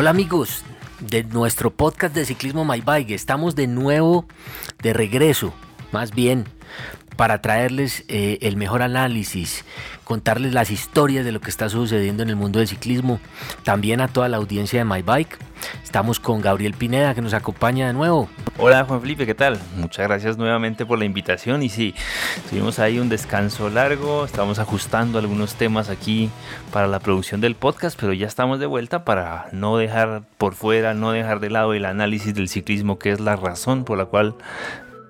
Hola amigos de nuestro podcast de ciclismo My Bike. Estamos de nuevo de regreso, más bien para traerles eh, el mejor análisis, contarles las historias de lo que está sucediendo en el mundo del ciclismo, también a toda la audiencia de My Bike. Estamos con Gabriel Pineda que nos acompaña de nuevo. Hola Juan Felipe, ¿qué tal? Muchas gracias nuevamente por la invitación y sí, tuvimos ahí un descanso largo, estamos ajustando algunos temas aquí para la producción del podcast, pero ya estamos de vuelta para no dejar por fuera, no dejar de lado el análisis del ciclismo, que es la razón por la cual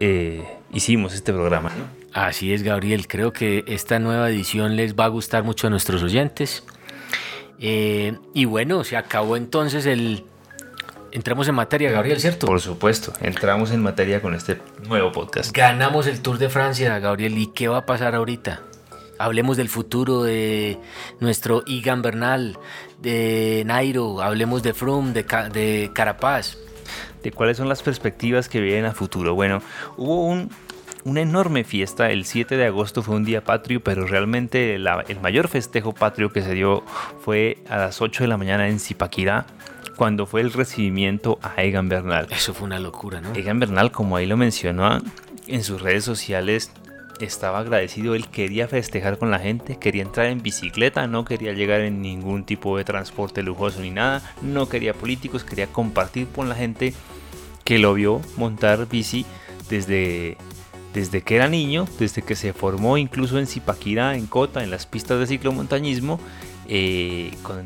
eh, hicimos este programa. Así es, Gabriel. Creo que esta nueva edición les va a gustar mucho a nuestros oyentes. Eh, y bueno, se acabó entonces el... Entramos en materia, Gabriel, ¿cierto? Por supuesto, entramos en materia con este nuevo podcast. Ganamos el Tour de Francia, Gabriel. ¿Y qué va a pasar ahorita? Hablemos del futuro de nuestro Igan Bernal, de Nairo, hablemos de Froome, de, de Carapaz. De cuáles son las perspectivas que vienen a futuro. Bueno, hubo un una enorme fiesta. El 7 de agosto fue un día patrio, pero realmente el mayor festejo patrio que se dio fue a las 8 de la mañana en Zipaquirá, cuando fue el recibimiento a Egan Bernal. Eso fue una locura, ¿no? Egan Bernal, como ahí lo mencionó en sus redes sociales, estaba agradecido, él quería festejar con la gente, quería entrar en bicicleta, no quería llegar en ningún tipo de transporte lujoso ni nada, no quería políticos, quería compartir con la gente que lo vio montar bici desde desde que era niño, desde que se formó incluso en Zipaquirá, en Cota, en las pistas de ciclomontañismo, eh, con,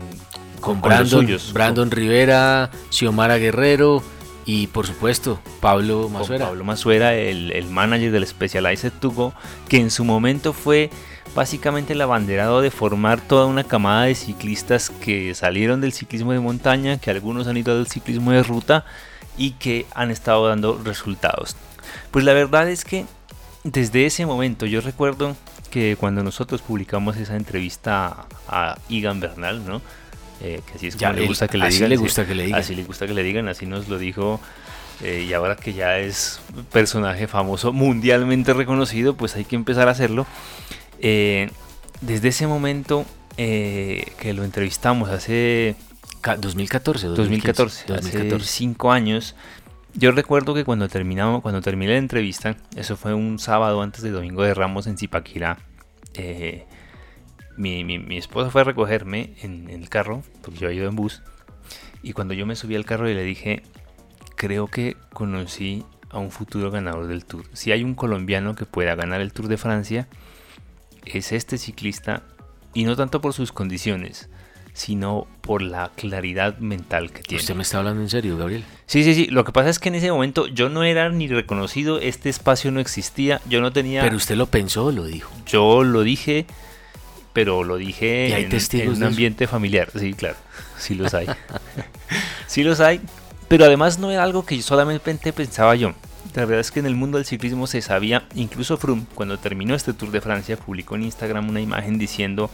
con, Brandon, Brandon Rivera, Xiomara Guerrero y por supuesto Pablo Masuera. Pablo Masuera, el, el, manager del Specialized Tugo, que en su momento fue básicamente el abanderado de formar toda una camada de ciclistas que salieron del ciclismo de montaña, que algunos han ido al ciclismo de ruta y que han estado dando resultados. Pues la verdad es que desde ese momento yo recuerdo que cuando nosotros publicamos esa entrevista a Igan Bernal, ¿no? Eh, que así es como le gusta que le digan. le gusta que le digan. Así le gusta que le digan, así nos lo dijo. Eh, y ahora que ya es personaje famoso, mundialmente reconocido, pues hay que empezar a hacerlo. Eh, desde ese momento que lo entrevistamos hace 2014, 2014, 2014, hace cinco años, yo recuerdo que cuando terminamos, cuando terminé la entrevista, eso fue un sábado antes de Domingo de Ramos en Zipaquirá, eh, mi, esposa fue a recogerme en, el carro, porque yo he ido en bus, y cuando yo me subí al carro y le dije, creo que conocí a un futuro ganador del Tour. Si hay un colombiano que pueda ganar el Tour de Francia, es este ciclista, y no tanto por sus condiciones, sino por la claridad mental que tiene. ¿Usted me está hablando en serio, Gabriel? Sí, sí, sí. Lo que pasa es que en ese momento yo no era ni reconocido, este espacio no existía, yo no tenía... Pero usted lo pensó o lo dijo. Yo lo dije, pero lo dije en, un ambiente familiar. Sí, claro, sí los hay. sí los hay, pero además no era algo que solamente pensaba yo. La verdad es que en el mundo del ciclismo se sabía, incluso Froome, cuando terminó este Tour de Francia, publicó en Instagram una imagen diciendo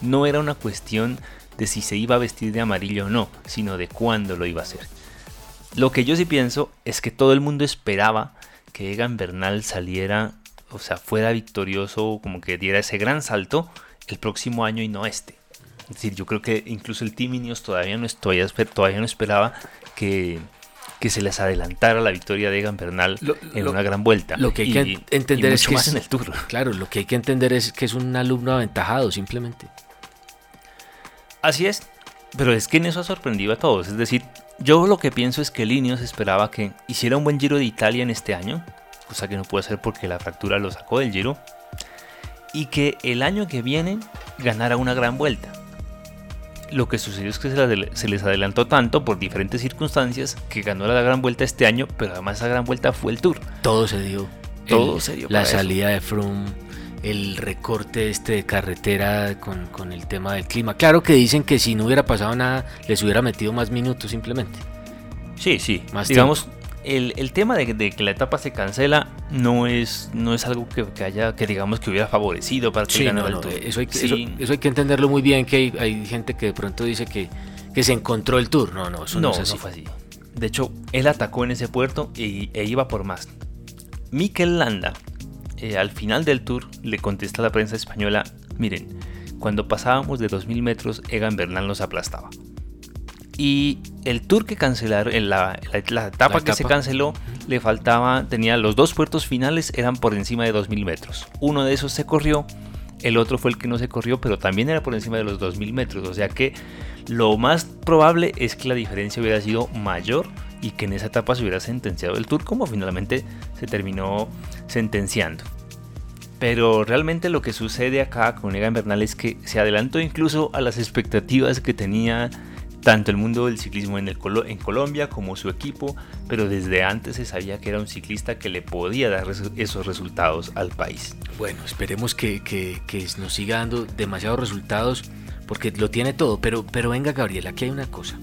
no era una cuestión de si se iba a vestir de amarillo o no, sino de cuándo lo iba a hacer. Lo que yo sí pienso es que todo el mundo esperaba que Egan Bernal saliera, o sea, fuera victorioso, como que diera ese gran salto el próximo año y no este. Es decir, yo creo que incluso el Team Ineos todavía no, todavía no esperaba que, que se les adelantara la victoria de Egan Bernal en una gran vuelta. Lo que hay que entender es que más en el Tour. Claro, lo que hay que entender es que es un alumno aventajado simplemente. Así es, pero es que en eso ha sorprendido a todos. Es decir, yo lo que pienso es que Linios esperaba que hiciera un buen Giro de Italia en este año, cosa que no puede ser porque la fractura lo sacó del Giro, y que el año que viene ganara una gran vuelta. Lo que sucedió es que se les adelantó tanto por diferentes circunstancias que ganó la gran vuelta este año, pero además esa gran vuelta fue el Tour. Todo se dio. Todo se dio. La salida de Froome el recorte este de carretera con, el tema del clima. Claro que dicen que si no hubiera pasado nada, les hubiera metido más minutos simplemente. Sí, sí. Más Digamos, el, tema de, que la etapa se cancela no es, no es algo que, haya, que digamos que hubiera favorecido para que Eso, hay que, eso, hay que entenderlo muy bien, que hay, gente que de pronto dice que, que se encontró el tour. No, no, eso no, es así. fue así. De hecho, él atacó en ese puerto y, e iba por más. Mikel Landa, eh, al final del tour le contesta a la prensa española, miren, cuando pasábamos de 2.000 metros, Egan Bernal nos aplastaba. Y el tour que cancelaron, la, la, etapa que se canceló, le faltaba, tenía los dos puertos finales, eran por encima de 2.000 metros. Uno de esos se corrió, el otro fue el que no se corrió, pero también era por encima de los 2.000 metros. O sea que lo más probable es que la diferencia hubiera sido mayor y que en esa etapa se hubiera sentenciado el tour como finalmente se terminó sentenciando. Pero realmente lo que sucede acá con Egan Bernal es que se adelantó incluso a las expectativas que tenía tanto el mundo del ciclismo en, Colombia como su equipo, pero desde antes se sabía que era un ciclista que le podía dar esos resultados al país. Bueno, esperemos que, que, que nos siga dando demasiados resultados porque lo tiene todo, pero, pero venga Gabriel, aquí hay una cosa.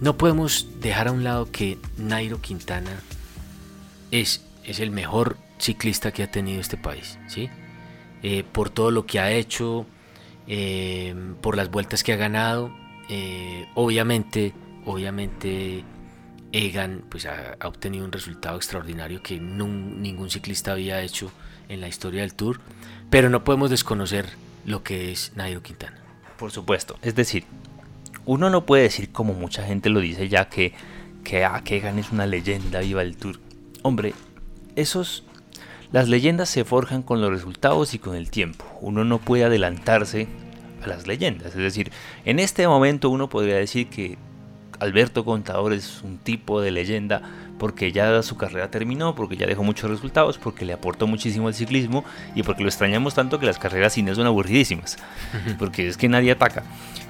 No podemos dejar a un lado que Nairo Quintana es, es el mejor ciclista que ha tenido este país, ¿sí? Eh, por todo lo que ha hecho, eh, por las vueltas que ha ganado. Eh, obviamente, obviamente Egan pues, ha, obtenido un resultado extraordinario que ningún ciclista había hecho en la historia del Tour, pero no podemos desconocer lo que es Nairo Quintana. Por supuesto, es decir, uno no puede decir como mucha gente lo dice ya que, que, ah, es una leyenda viva del Tour. Hombre, esos las leyendas se forjan con los resultados y con el tiempo. Uno no puede adelantarse a las leyendas. Es decir, en este momento uno podría decir que Alberto Contador es un tipo de leyenda porque ya su carrera terminó, porque ya dejó muchos resultados, porque le aportó muchísimo al ciclismo y porque lo extrañamos tanto que las carreras sin él son aburridísimas. Porque es que nadie ataca.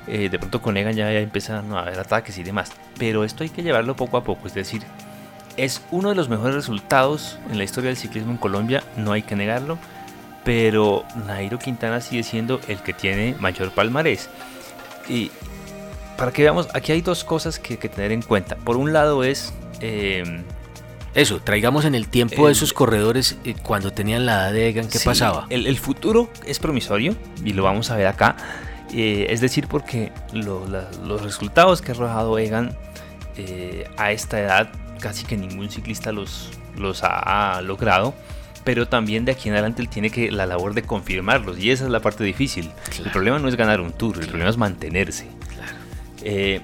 Eh, de pronto con Egan ya, ya empiezan a haber ataques y demás. Pero esto hay que llevarlo poco a poco. Es decir, es uno de los mejores resultados en la historia del ciclismo en Colombia, no hay que negarlo, pero Nairo Quintana sigue siendo el que tiene mayor palmarés. Y para que veamos, aquí hay dos cosas que, que tener en cuenta. Por un lado es... Em, eso, traigamos en el tiempo de esos corredores eh, cuando tenían la edad de Egan, ¿qué pasaba? El, futuro es promisorio y lo vamos a ver acá. Eh, es decir, porque los resultados que ha arrojado Egan eh, a esta edad casi que ningún ciclista los, los ha logrado. Pero también de aquí en adelante él tiene que la labor de confirmarlos. Y esa es la parte difícil. El problema no es ganar un tour, el problema es mantenerse. Eh,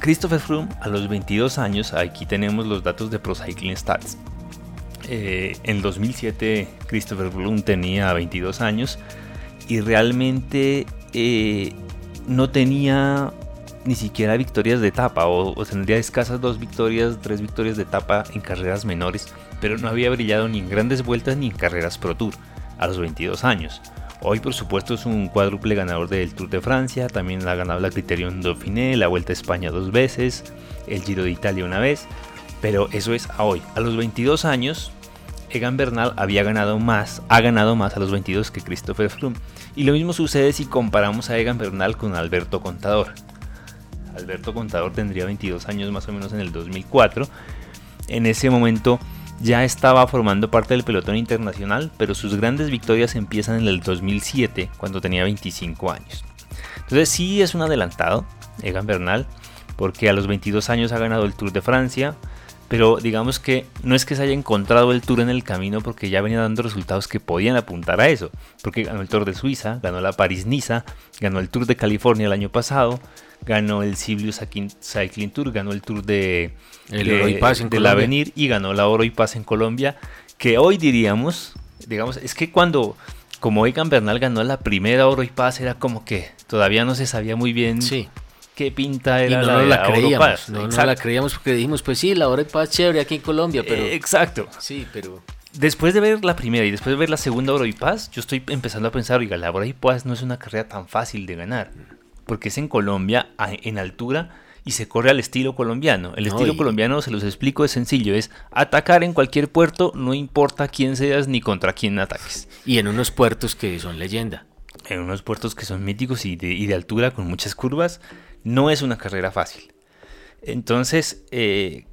Christopher Froome a los 22 años, aquí tenemos los datos de Pro Cycling Stats. Eh, en 2007 Christopher Froome tenía 22 años y realmente eh, no tenía ni siquiera victorias de etapa, o, tendría escasas dos victorias, tres victorias de etapa en carreras menores, pero no había brillado ni en grandes vueltas ni en carreras Pro Tour a los 22 años. Hoy por supuesto es un cuádruple ganador del Tour de Francia, también ha ganado la Criterion Dauphiné, la Vuelta a España dos veces, el Giro de Italia una vez, pero eso es a hoy. A los 22 años, Egan Bernal había ganado más, ha ganado más a los 22 que Christopher Froome. Y lo mismo sucede si comparamos a Egan Bernal con Alberto Contador. Alberto Contador tendría 22 años más o menos en el 2004. En ese momento ya estaba formando parte del pelotón internacional, pero sus grandes victorias empiezan en el 2007, cuando tenía 25 años. Entonces sí es un adelantado, Egan Bernal, porque a los 22 años ha ganado el Tour de Francia, pero digamos que no es que se haya encontrado el Tour en el camino porque ya venía dando resultados que podían apuntar a eso, porque ganó el Tour de Suiza, ganó la París-Niza, ganó el Tour de California el año pasado, ganó el Siblius Cycling Tour, ganó el Tour de, el Oro y Paz en del Avenir y ganó la Oro y Paz en Colombia, que hoy diríamos, digamos, es que cuando como Egan Bernal ganó la primera Oro y Paz era como que todavía no se sabía muy bien sí. Qué pinta era no, la, creíamos, No, la creíamos porque dijimos, pues sí, la Oro y Paz chévere aquí en Colombia, pero eh, exacto. Sí, pero Después de ver la primera y después de ver la segunda Oro y Paz, yo estoy empezando a pensar, oiga, la Oro y Paz no es una carrera tan fácil de ganar porque es en Colombia, en altura, y se corre al estilo colombiano. El estilo colombiano, se los explico, es sencillo, es atacar en cualquier puerto, no importa quién seas ni contra quién ataques. Y en unos puertos que son leyenda. En unos puertos que son míticos y de, altura con muchas curvas, no es una carrera fácil. Entonces, eh,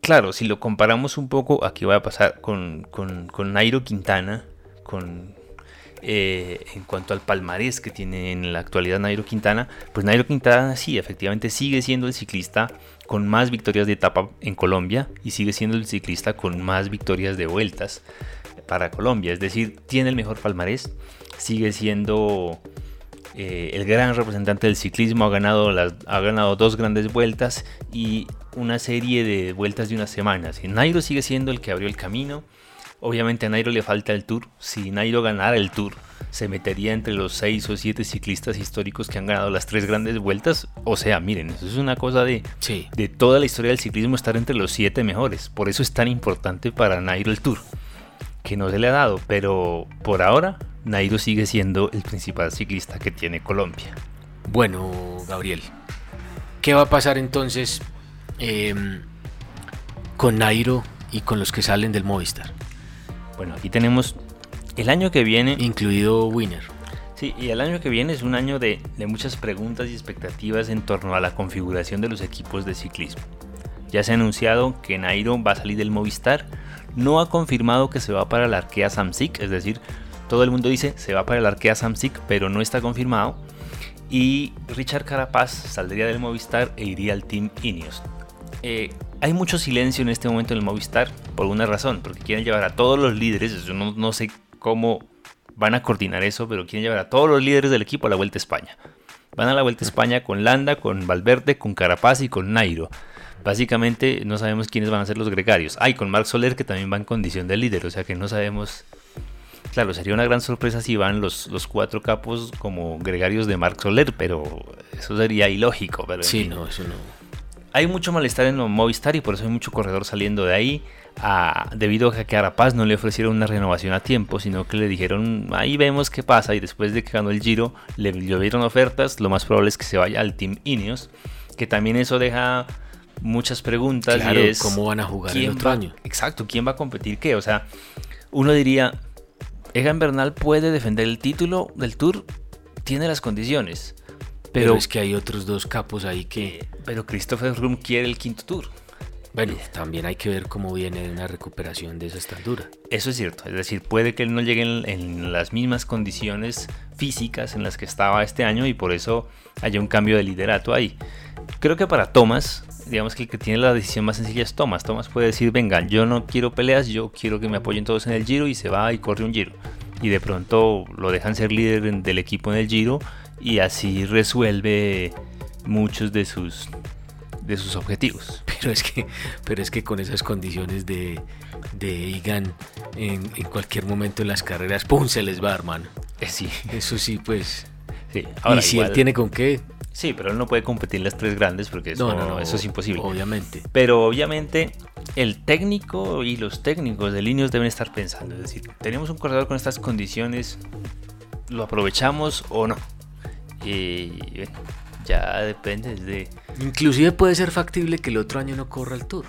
claro, si lo comparamos un poco, aquí voy a pasar con, con, con Nairo Quintana, con, eh, en cuanto al palmarés que tiene en la actualidad Nairo Quintana, pues Nairo Quintana sí, efectivamente sigue siendo el ciclista con más victorias de etapa en Colombia y sigue siendo el ciclista con más victorias de vueltas para Colombia. Es decir, tiene el mejor palmarés, sigue siendo eh, el gran representante del ciclismo, ha ganado, las, ha ganado dos grandes vueltas y una serie de vueltas de unas semanas. Y Nairo sigue siendo el que abrió el camino. Obviamente a Nairo le falta el Tour. Si Nairo ganara el Tour, se metería entre los seis o siete ciclistas históricos que han ganado las tres grandes vueltas. O sea, miren, eso es una cosa de, de toda la historia del ciclismo estar entre los siete mejores. Por eso es tan importante para Nairo el Tour. Que no se le ha dado, pero por ahora Nairo sigue siendo el principal ciclista que tiene Colombia. Bueno, Gabriel, ¿qué va a pasar entonces em, con Nairo y con los que salen del Movistar? Bueno, aquí tenemos el año que viene. Incluido Winner. Sí, y el año que viene es un año de, de muchas preguntas y expectativas en torno a la configuración de los equipos de ciclismo. Ya se ha anunciado que Nairo va a salir del Movistar. No ha confirmado que se va para la Arkea Samsic, es decir, todo el mundo dice se va para el Arkea Samsic, pero no está confirmado. Y Richard Carapaz saldría del Movistar e iría al Team Ineos. Eh, hay mucho silencio en este momento en el Movistar por una razón, porque quieren llevar a todos los líderes, yo no, sé cómo van a coordinar eso, pero quieren llevar a todos los líderes del equipo a la Vuelta a España. Van a la Vuelta a España con Landa, con Valverde, con Carapaz y con Nairo. Básicamente no sabemos quiénes van a ser los gregarios. Hay con Marc Soler que también va en condición de líder, o sea que no sabemos Claro, sería una gran sorpresa si van los, los cuatro capos como gregarios de Marc Soler, pero eso sería ilógico. Pero sí, no, eso no. Hay mucho malestar en Movistar y por eso hay mucho corredor saliendo de ahí. Ah, debido a que a Arapaz no le ofrecieron una renovación a tiempo, sino que le dijeron, ahí vemos qué pasa. Y después de que ganó el Giro, le llovieron ofertas. Lo más probable es que se vaya al Team Ineos, que también eso deja muchas preguntas. Claro, y es, ¿cómo van a jugar el otro año? Exacto, ¿quién va a competir qué? O sea, uno diría, Egan Bernal puede defender el título del Tour, tiene las condiciones. Pero, es que hay otros dos capos ahí que... Pero Christopher Froome quiere el quinto Tour. Bueno, también hay que ver cómo viene una recuperación de esa estatura. Eso es cierto, es decir, puede que él no llegue en, las mismas condiciones físicas en las que estaba este año y por eso haya un cambio de liderato ahí. Creo que para Thomas, digamos que el que tiene la decisión más sencilla es Thomas. Thomas puede decir, venga, yo no quiero peleas, yo quiero que me apoyen todos en el giro y se va y corre un giro. Y de pronto lo dejan ser líder del equipo en el giro y así resuelve muchos de sus de sus objetivos. Pero es que, pero es que con esas condiciones de, de Igan en, cualquier momento en las carreras, ¡pum! se les va, hermano. Eh, sí. Eso sí, pues. Sí. Ahora, y si él tiene con qué, Sí, pero él no puede competir en las tres grandes porque eso, no, no, eso es imposible. Obviamente. Pero obviamente el técnico y los técnicos de líneas deben estar pensando. Es decir, tenemos un corredor con estas condiciones, ¿lo aprovechamos o no? Y ya depende de... Inclusive puede ser factible que el otro año no corra el tour.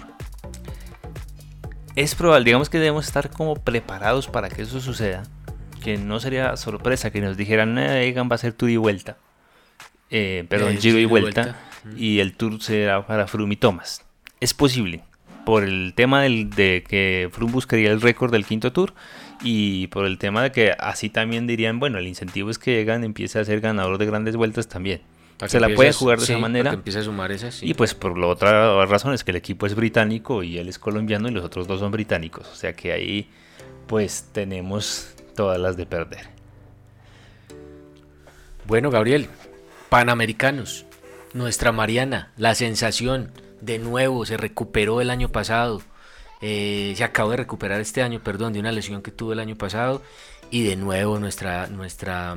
Es probable, digamos que debemos estar como preparados para que eso suceda. Que no sería sorpresa que nos dijeran, eh, Egan va a ser tour y vuelta eh, perdón, giro, y vuelta, y el tour será para Froome y Thomas. Es posible, por el tema del, de que Froome buscaría el récord del quinto tour y por el tema de que así también dirían, bueno, el incentivo es que Egan empiece a ser ganador de grandes vueltas también. se la puede jugar de esa manera. empiece a sumar esas, Y pues por la otra razón es que el equipo es británico y él es colombiano y los otros dos son británicos. O sea que ahí pues tenemos todas las de perder. Bueno, Gabriel, Panamericanos. Nuestra Mariana, la sensación, de nuevo, se recuperó el año pasado. Eh, se acabó de recuperar este año, perdón, de una lesión que tuvo el año pasado. Y de nuevo nuestra, nuestra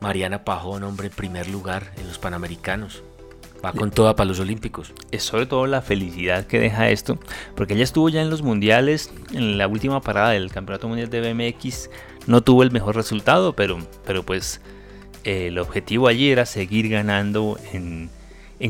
Mariana Pajón, hombre, en primer lugar en los Panamericanos. Va con toda para los Olímpicos. Es sobre todo la felicidad que deja esto, porque ella estuvo ya en los mundiales, en la última parada del Campeonato Mundial de BMX, no tuvo el mejor resultado, pero, pero pues el objetivo allí era seguir ganando en,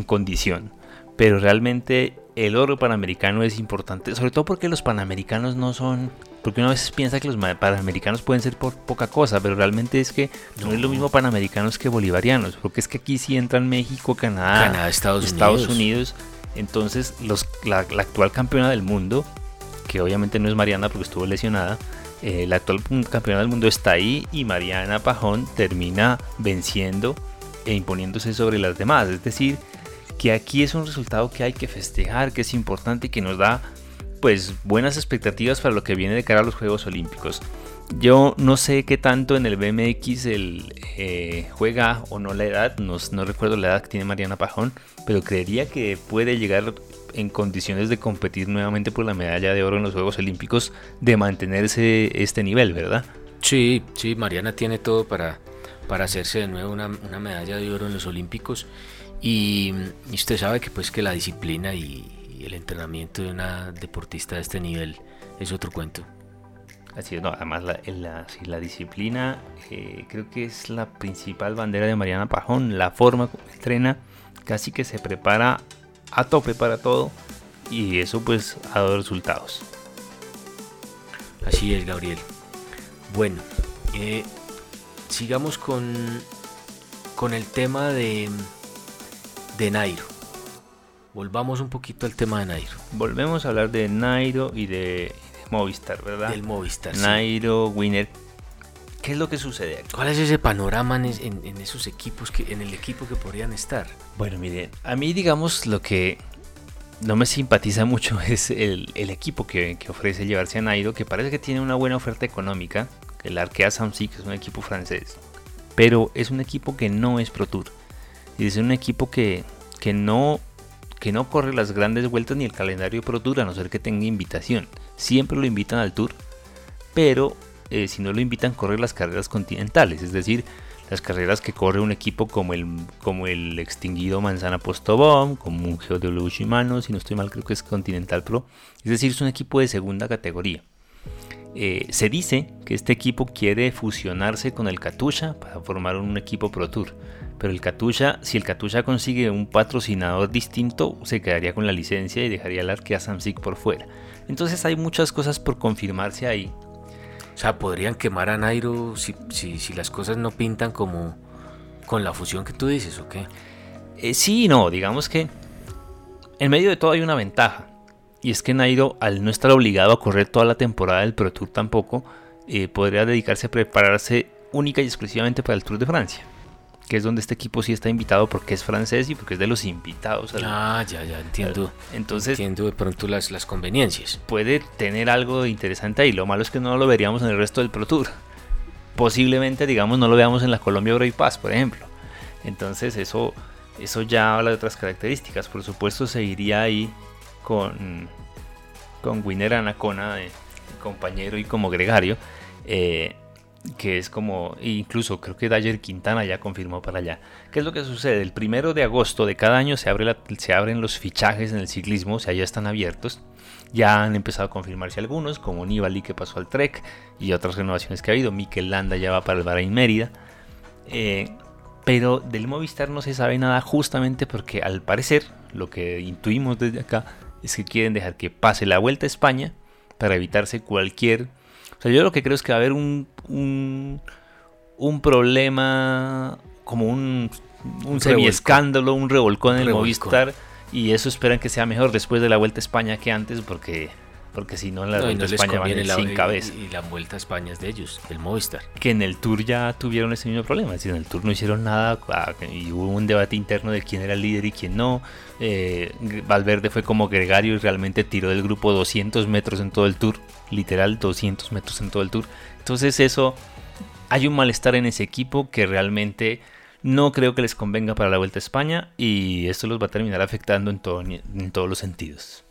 condición. Pero realmente el oro panamericano es importante, sobre todo porque los panamericanos no son, porque uno a veces piensa que los panamericanos pueden ser por poca cosa, pero realmente es que no, es lo mismo panamericanos que bolivarianos, porque es que aquí sí entran México, Canadá, Estados, Unidos. Entonces los, la, la actual campeona del mundo, que obviamente no es Mariana porque estuvo lesionada, el actual campeón del mundo está ahí y Mariana Pajón termina venciendo e imponiéndose sobre las demás. Es decir, que aquí es un resultado que hay que festejar, que es importante y que nos da pues buenas expectativas para lo que viene de cara a los Juegos Olímpicos. Yo no sé qué tanto en el BMX el, eh, juega o no la edad, no, no, recuerdo la edad que tiene Mariana Pajón, pero creería que puede llegar en condiciones de competir nuevamente por la medalla de oro en los Juegos Olímpicos, de mantenerse este nivel, ¿verdad? Sí, sí, Mariana tiene todo para, para hacerse de nuevo una, medalla de oro en los Olímpicos y, usted sabe que pues que la disciplina y, el entrenamiento de una deportista de este nivel es otro cuento. Así es, no, además la, la, la disciplina eh, creo que es la principal bandera de Mariana Pajón, la forma como entrena, casi que se prepara a tope para todo y eso pues ha dado resultados. Así es, Gabriel. Bueno, eh, sigamos con, con el tema de, de Nairo. Volvamos un poquito al tema de Nairo. Volvemos a hablar de Nairo y de, Movistar, ¿verdad? Del Movistar. Nairo, Winner. ¿Qué es lo que sucede aquí? ¿Cuál es ese panorama en, en, esos equipos, que, en el equipo que podrían estar? Bueno, miren, a mí digamos lo que no me simpatiza mucho es el, equipo que, ofrece llevarse a Nairo, que parece que tiene una buena oferta económica, el Arkea Samsic es un equipo francés, pero es un equipo que no es Pro Tour. Y es un equipo que, que, no, que no corre las grandes vueltas ni el calendario Pro Tour, a no ser que tenga invitación. Siempre lo invitan al Tour, pero eh, si no lo invitan, corre las carreras continentales, es decir, las carreras que corre un equipo como el, como el extinguido Manzana Postobón, como un GW Shimano, si no estoy mal creo que es Continental Pro, es decir, es un equipo de segunda categoría. Eh, se dice que este equipo quiere fusionarse con el Katusha para formar un equipo Pro Tour. Pero el Katusha, si el Katusha consigue un patrocinador distinto, se quedaría con la licencia y dejaría el Arkea Samsic por fuera. Entonces hay muchas cosas por confirmarse ahí. O sea, podrían quemar a Nairo si, si, las cosas no pintan como con la fusión que tú dices, ¿o qué? Eh, sí no, digamos que en medio de todo hay una ventaja. Y es que Nairo, al no estar obligado a correr toda la temporada del Pro Tour tampoco, eh, podría dedicarse a prepararse única y exclusivamente para el Tour de Francia. Que es donde este equipo sí está invitado porque es francés y porque es de los invitados. ah, ya, ya, entiendo. Entonces, entiendo de pronto las, las conveniencias. Puede tener algo interesante ahí. Lo malo es que no lo veríamos en el resto del Pro Tour. Posiblemente, digamos, no lo veamos en la Colombia Pass, por ejemplo. Entonces, eso, eso ya habla de otras características. Por supuesto, seguiría ahí con, con Winner Anacona de, compañero y como gregario, eh, que es como, incluso creo que Dyer Quintana ya confirmó para allá. ¿Qué es lo que sucede? El primero de agosto de cada año se, abre se abren los fichajes en el ciclismo, o sea, ya están abiertos. Ya han empezado a confirmarse algunos, como Nibali que pasó al Trek y otras renovaciones que ha habido. Mikel Landa ya va para el Bahrain Mérida. Eh, pero del Movistar no se sabe nada justamente porque al parecer, lo que intuimos desde acá, es que quieren dejar que pase la vuelta a España para evitarse cualquier... O sea, yo lo que creo es que va a haber un, un, problema, como un, un, semi-escándalo, un revolcón en el Movistar, y eso esperan que sea mejor después de la vuelta a España que antes, porque porque si no en la Vuelta a España van sin cabeza. Y, la Vuelta a España es de ellos, del Movistar. Que en el Tour ya tuvieron ese mismo problema, es decir, en el Tour no hicieron nada ah, y hubo un debate interno de quién era el líder y quién no. Eh, Valverde fue como gregario y realmente tiró del grupo 200 metros en todo el Tour, literal 200 metros en todo el Tour. Entonces eso, hay un malestar en ese equipo que realmente no creo que les convenga para la Vuelta a España y esto los va a terminar afectando en, todo, en todos los sentidos.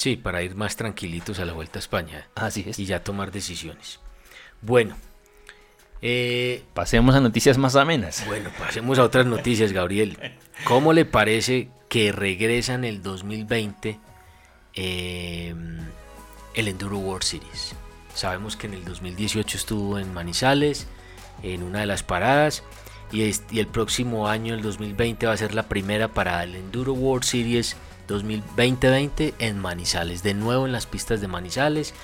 Sí, para ir más tranquilitos a la Vuelta a España. Así es. Y ya tomar decisiones. Bueno. Eh, pasemos a noticias más amenas. Bueno, pasemos a otras noticias, Gabriel. ¿Cómo le parece que regresa en el 2020 eh, el Enduro World Series? Sabemos que en el 2018 estuvo en Manizales, en una de las paradas, y, y el próximo año, el 2020, va a ser la primera para el Enduro World Series 2020 en Manizales. De nuevo en las pistas de Manizales.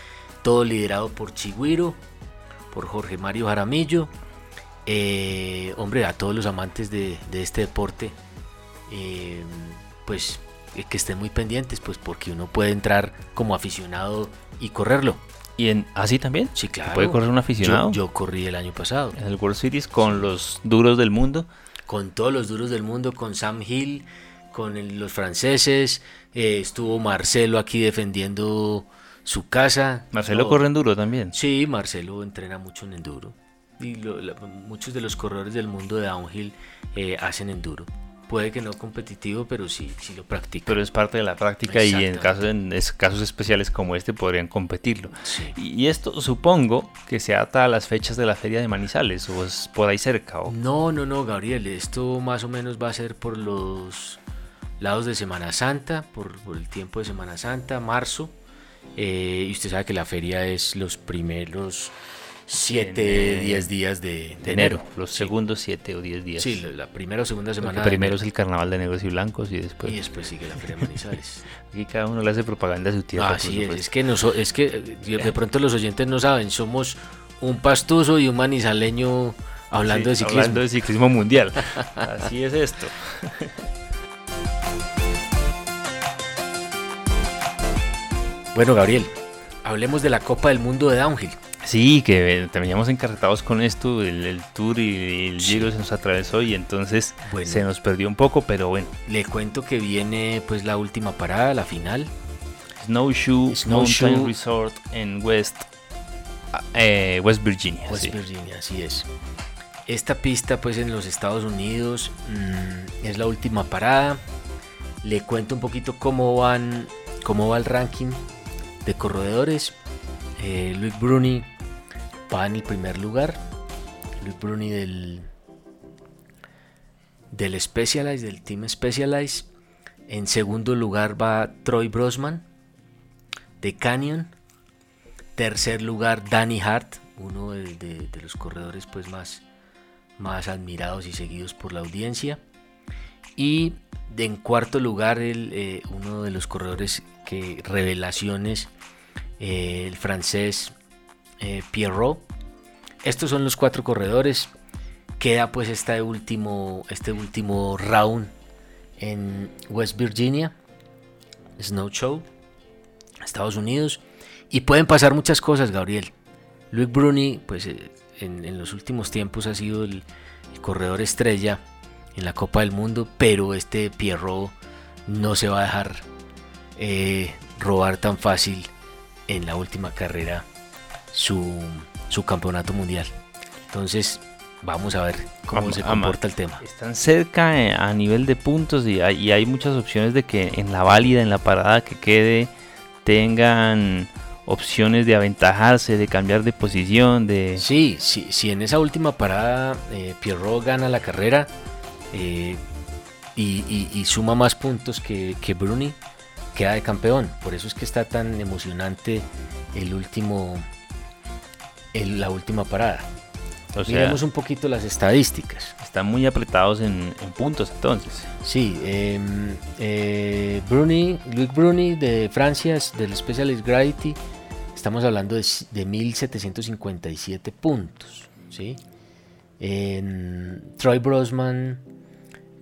Todo liderado por Chigüiro, por Jorge Mario Jaramillo. Eh, hombre, a todos los amantes de, este deporte, eh, pues eh, que estén muy pendientes, pues porque uno puede entrar como aficionado y correrlo. ¿Y en así también? Sí, claro. ¿Puede correr un aficionado? Yo, corrí el año pasado. En el World Series con los duros del mundo. Con todos los duros del mundo, con Sam Hill, con los franceses, eh, estuvo Marcelo aquí defendiendo su casa. Marcelo corre enduro también. Sí, Marcelo entrena mucho en enduro. Y muchos de los corredores del mundo de downhill eh, hacen enduro. Puede que no competitivo, pero sí, sí lo practica. Pero es parte de la práctica y en casos, en casos especiales como este podrían competirlo. Y, esto supongo que se ata a las fechas de la feria de Manizales o es por ahí cerca. ¿o? No, no, no, Gabriel. Esto más o menos va a ser por los lados de Semana Santa, por, el tiempo de Semana Santa, marzo. Eh, y usted sabe que la feria es los primeros 7, 10 días de, enero. Los segundos 7 o 10 días. Sí, la primera o segunda semana. primero es el carnaval de negros y blancos y después. Y después sigue la Feria de Manizales. Aquí cada uno le hace propaganda a su tierra. Ah, sí, es, que, es que de pronto los oyentes no saben, somos un pastuso y un manizaleño hablando de ciclismo. Hablando de ciclismo mundial. Así es esto. bueno, Gabriel, hablemos de la Copa del Mundo de Downhill. Sí, que terminamos encarretados con esto, el, tour y el giro se nos atravesó y entonces se nos perdió un poco, pero bueno. Le cuento que viene pues la última parada, la final. Snowshoe, Mountain Resort en West, eh, West Virginia. West Virginia, así es. Esta pista pues en los Estados Unidos mm, es la última parada. Le cuento un poquito cómo van, cómo va el ranking de corredores. Eh, Luis Bruni va en el primer lugar. Luis Bruni del, del Specialized, del Team Specialized. En segundo lugar va Troy Brosman de Canyon. Tercer lugar Danny Hart, uno de, los corredores pues más, más admirados y seguidos por la audiencia. Y en cuarto lugar eh, uno de los corredores que revelaciones, eh, el francés eh, Pierrot. Estos son los cuatro corredores. Queda pues este último, este último round en West Virginia, Snow Show, Estados Unidos. Y pueden pasar muchas cosas, Gabriel. Luke Bruni, pues eh, en, los últimos tiempos ha sido el, corredor estrella en la Copa del Mundo, pero este Pierrot no se va a dejar eh, robar tan fácil en la última carrera su, campeonato mundial. Entonces, vamos a ver cómo se comporta el tema. Están cerca eh, a nivel de puntos y hay, hay, muchas opciones de que en la válida, en la parada que quede, tengan opciones de aventajarse, de cambiar de posición, de... Sí, sí, si en esa última parada eh, Pierrot gana la carrera eh, y, suma más puntos que, que Bruni, queda de campeón. Por eso es que está tan emocionante el último la última parada. O Miremos un poquito las estadísticas. Están muy apretados en, puntos entonces. Sí, em, eh, Bruni, Luc Bruni de Francia, del Specialist Gravity, estamos hablando de, de 1757 puntos. ¿sí? Troy Brosman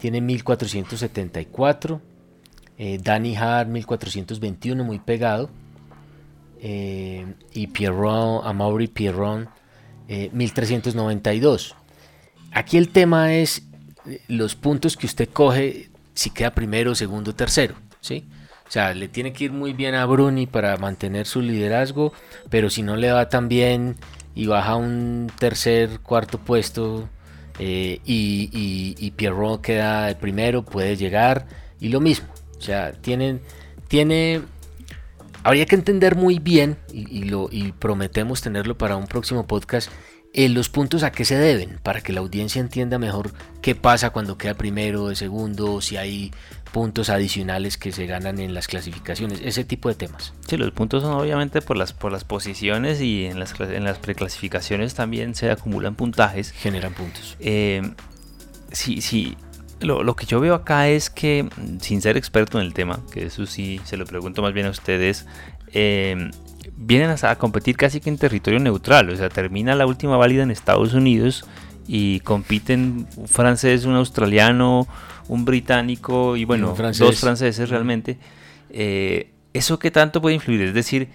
tiene 1474. Eh, Danny Hart 1421, muy pegado. Eh, y Pierron, Amaury Pierron, 1392. Eh, Aquí el tema es eh, los puntos que usted coge si queda primero, segundo, tercero, ¿sí? O sea, le tiene que ir muy bien a Bruni para mantener su liderazgo, pero si no le va tan bien y baja un tercer, cuarto puesto y, y, Pierrot queda de primero, puede llegar y lo mismo. O sea, tienen, tiene Habría que entender muy bien, y, lo, prometemos tenerlo para un próximo podcast, eh, los puntos a qué se deben, para que la audiencia entienda mejor qué pasa cuando queda primero, de segundo, si hay puntos adicionales que se ganan en las clasificaciones, ese tipo de temas. Sí, los puntos son obviamente por las, por las posiciones y en las, en las preclasificaciones también se acumulan puntajes. Generan puntos. Eh, sí, sí, lo, que yo veo acá es que, sin ser experto en el tema, que eso sí se lo pregunto más bien a ustedes, em, vienen a, competir casi que en territorio neutral. O sea, termina la última válida en Estados Unidos y compiten un francés, un australiano, un británico y bueno, dos franceses realmente. Eh, ¿Eso qué tanto puede influir? Es decir,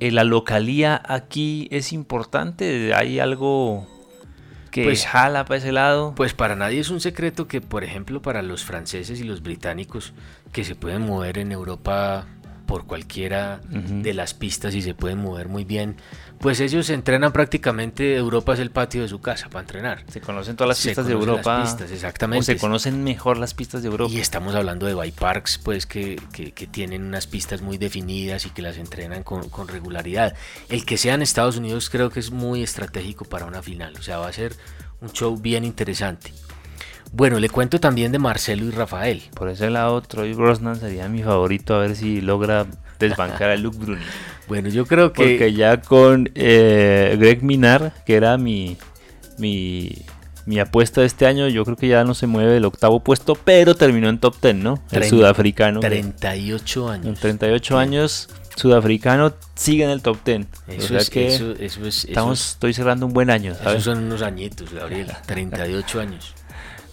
eh, ¿la localía aquí es importante? ¿Hay algo que pues, jala para ese lado. Pues para nadie es un secreto que, por ejemplo, para los franceses y los británicos que se pueden mover en Europa por cualquiera de las pistas y se pueden mover muy bien. Pues ellos entrenan prácticamente, Europa es el patio de su casa para entrenar. Se conocen todas las pistas de Europa. Las pistas, exactamente. O se conocen mejor las pistas de Europa. Y estamos hablando de bike parks, pues que, que, tienen unas pistas muy definidas y que las entrenan con, con regularidad. El que sea en Estados Unidos creo que es muy estratégico para una final. O sea, va a ser un show bien interesante. Bueno, le cuento también de Marcelo y Rafael. Por ese lado, Troy Brosnan sería mi favorito a ver si logra desbancar a Luke Bruni. Bueno, yo creo que... Porque ya con eh, Greg Minar, que era mi, mi, mi apuesta de este año, yo creo que ya no se mueve del octavo puesto, pero terminó en top 10, ¿no? El sudafricano. 38 años. En 38 años, sudafricano sigue en el top 10. Eso es, que eso, es, estamos, estoy cerrando un buen año. ¿sabes? Esos son unos añitos, Gabriel. 38 años.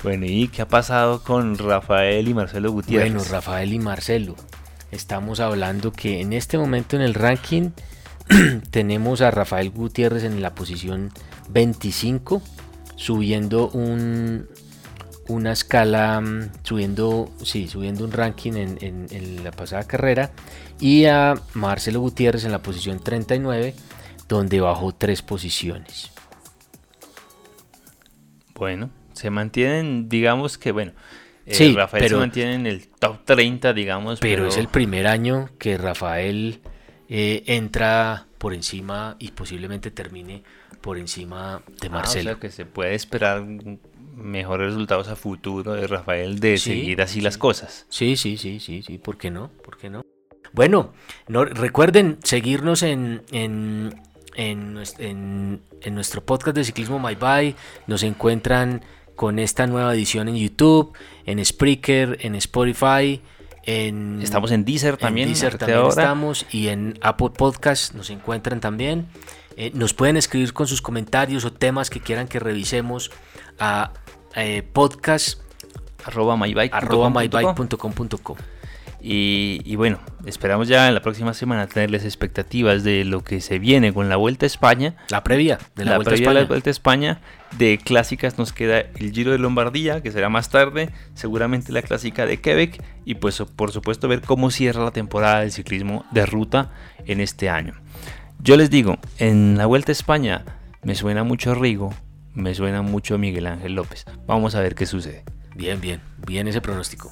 Bueno, ¿y qué ha pasado con Rafael y Marcelo Gutiérrez? Bueno, Rafael y Marcelo estamos hablando que en este momento en el ranking tenemos a Rafael Gutiérrez en la posición 25, subiendo un, una escala, mm, subiendo, sí, subiendo un ranking en, la pasada carrera, y a Marcelo Gutiérrez en la posición 39, donde bajó tres posiciones. Bueno, se mantienen, digamos que, bueno, eh, sí, Rafael pero, se mantiene en el top 30, digamos. Pero, es el primer año que Rafael eh, entra por encima y posiblemente termine por encima de ah, Marcelo. o sea que se puede esperar mejores resultados a futuro de Rafael de seguir así las cosas. Sí, sí, sí, sí, sí, ¿por qué no? ¿Por qué no? Bueno, no, recuerden seguirnos en, en, en, en, nuestro podcast de ciclismo My Bye. Nos encuentran con esta nueva edición en YouTube, en Spreaker, en Spotify. En, estamos en Deezer también. En Deezer también estamos y en Apple Podcast nos encuentran también. Eh, nos pueden escribir con sus comentarios o temas que quieran que revisemos a eh, podcast arroba y, bueno, esperamos ya en la próxima semana tenerles expectativas de lo que se viene con la Vuelta a España. La previa de la, Vuelta, a España. De la Vuelta a España. De clásicas nos queda el Giro de Lombardía, que será más tarde, seguramente la clásica de Quebec y pues por supuesto ver cómo cierra la temporada del ciclismo de ruta en este año. Yo les digo, en la Vuelta a España me suena mucho Rigo, me suena mucho Miguel Ángel López. Vamos a ver qué sucede. Bien, bien, bien ese pronóstico.